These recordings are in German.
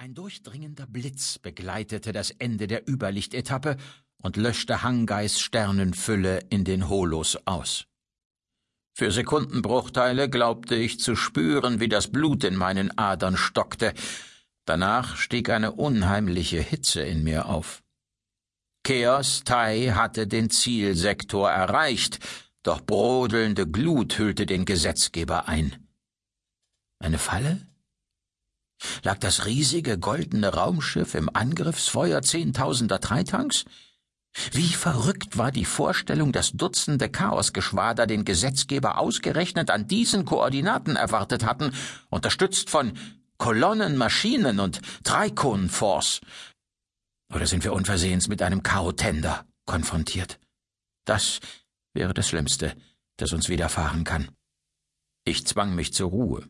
Ein durchdringender Blitz begleitete das Ende der Überlichtetappe und löschte Hangeis Sternenfülle in den Holos aus. Für Sekundenbruchteile glaubte ich zu spüren, wie das Blut in meinen Adern stockte. Danach stieg eine unheimliche Hitze in mir auf. Chaos Tai hatte den Zielsektor erreicht, doch brodelnde Glut hüllte den Gesetzgeber ein. Eine Falle? Lag das riesige goldene Raumschiff im Angriffsfeuer zehntausender Dreitanks? Wie verrückt war die Vorstellung, dass Dutzende Chaosgeschwader den Gesetzgeber ausgerechnet an diesen Koordinaten erwartet hatten, unterstützt von Kolonnen, Maschinen und Trikonforce. Oder sind wir unversehens mit einem Chaotender konfrontiert? Das wäre das Schlimmste, das uns widerfahren kann. Ich zwang mich zur Ruhe.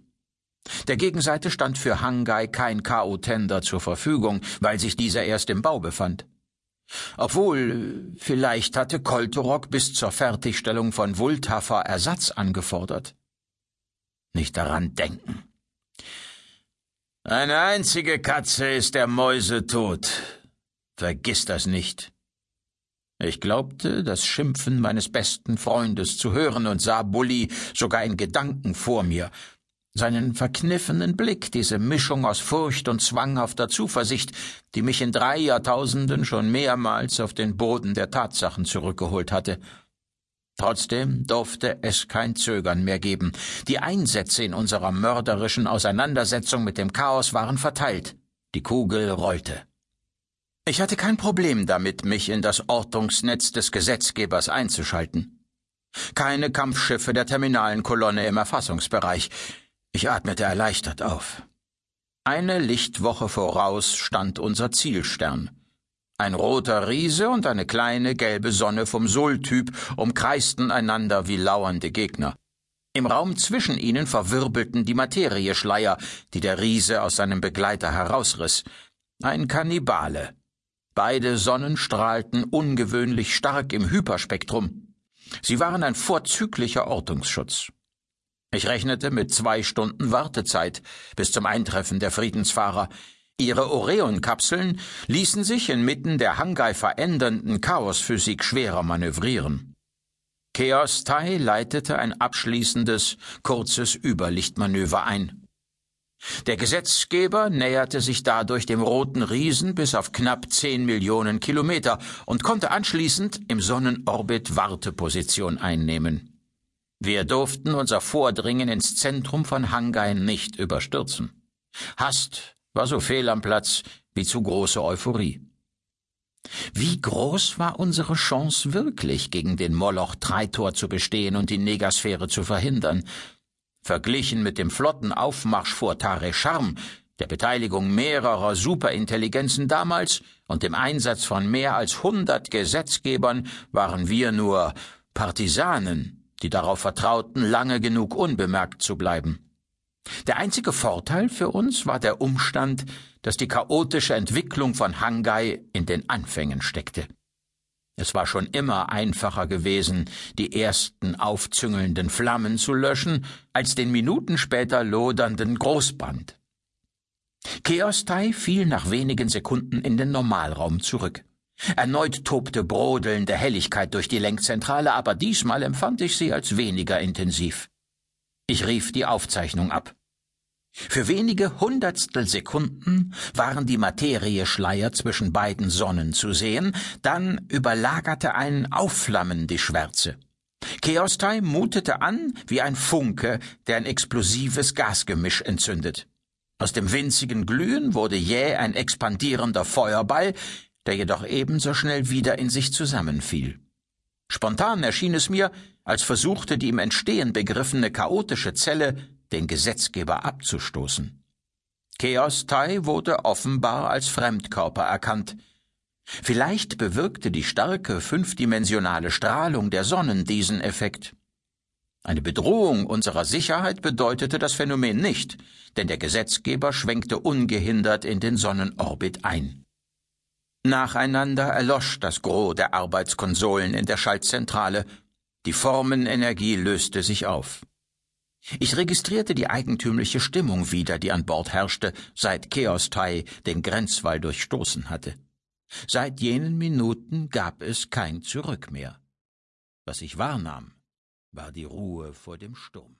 Der Gegenseite stand für Hangai kein K.O.-Tender zur Verfügung, weil sich dieser erst im Bau befand. Obwohl, vielleicht hatte Koltorok bis zur Fertigstellung von Wultafer Ersatz angefordert. Nicht daran denken. Eine einzige Katze ist der Mäusetod. Vergiss das nicht. Ich glaubte, das Schimpfen meines besten Freundes zu hören und sah Bully sogar in Gedanken vor mir, seinen verkniffenen Blick, diese Mischung aus Furcht und zwanghafter Zuversicht, die mich in drei Jahrtausenden schon mehrmals auf den Boden der Tatsachen zurückgeholt hatte. Trotzdem durfte es kein Zögern mehr geben. Die Einsätze in unserer mörderischen Auseinandersetzung mit dem Chaos waren verteilt. Die Kugel rollte. Ich hatte kein Problem damit, mich in das Ortungsnetz des Gesetzgebers einzuschalten. Keine Kampfschiffe der terminalen Kolonne im Erfassungsbereich. Ich atmete erleichtert auf. Eine Lichtwoche voraus stand unser Zielstern. Ein roter Riese und eine kleine gelbe Sonne vom Sol-Typ umkreisten einander wie lauernde Gegner. Im Raum zwischen ihnen verwirbelten die Materieschleier, die der Riese aus seinem Begleiter herausriss. Ein Kannibale. Beide Sonnen strahlten ungewöhnlich stark im Hyperspektrum. Sie waren ein vorzüglicher Ortungsschutz. Ich rechnete mit zwei Stunden Wartezeit bis zum Eintreffen der Friedensfahrer. Ihre Orion-Kapseln ließen sich inmitten der Hangai verändernden Chaosphysik schwerer manövrieren. Chaos Tai leitete ein abschließendes, kurzes Überlichtmanöver ein. Der Gesetzgeber näherte sich dadurch dem roten Riesen bis auf knapp zehn Millionen Kilometer und konnte anschließend im Sonnenorbit Warteposition einnehmen. Wir durften unser Vordringen ins Zentrum von Hangai nicht überstürzen. Hast war so fehl am Platz wie zu große Euphorie. Wie groß war unsere Chance wirklich, gegen den Moloch Treitor zu bestehen und die Negasphäre zu verhindern? Verglichen mit dem flotten Aufmarsch vor Tare Charm, der Beteiligung mehrerer Superintelligenzen damals und dem Einsatz von mehr als hundert Gesetzgebern waren wir nur Partisanen die darauf vertrauten, lange genug unbemerkt zu bleiben. Der einzige Vorteil für uns war der Umstand, dass die chaotische Entwicklung von Hangai in den Anfängen steckte. Es war schon immer einfacher gewesen, die ersten aufzüngelnden Flammen zu löschen, als den Minuten später lodernden Großband. Chaostai fiel nach wenigen Sekunden in den Normalraum zurück. Erneut tobte brodelnde Helligkeit durch die Lenkzentrale, aber diesmal empfand ich sie als weniger intensiv. Ich rief die Aufzeichnung ab. Für wenige Hundertstel Sekunden waren die Materieschleier zwischen beiden Sonnen zu sehen, dann überlagerte ein Aufflammen die Schwärze. Chaostai mutete an wie ein Funke, der ein explosives Gasgemisch entzündet. Aus dem winzigen Glühen wurde jäh ein expandierender Feuerball, der jedoch ebenso schnell wieder in sich zusammenfiel. Spontan erschien es mir, als versuchte die im Entstehen begriffene chaotische Zelle den Gesetzgeber abzustoßen. Chaos Tai wurde offenbar als Fremdkörper erkannt. Vielleicht bewirkte die starke fünfdimensionale Strahlung der Sonnen diesen Effekt. Eine Bedrohung unserer Sicherheit bedeutete das Phänomen nicht, denn der Gesetzgeber schwenkte ungehindert in den Sonnenorbit ein. Nacheinander erlosch das Gros der Arbeitskonsolen in der Schaltzentrale, die Formenenergie löste sich auf. Ich registrierte die eigentümliche Stimmung wieder, die an Bord herrschte, seit Chaos-Tai den Grenzwall durchstoßen hatte. Seit jenen Minuten gab es kein Zurück mehr. Was ich wahrnahm, war die Ruhe vor dem Sturm.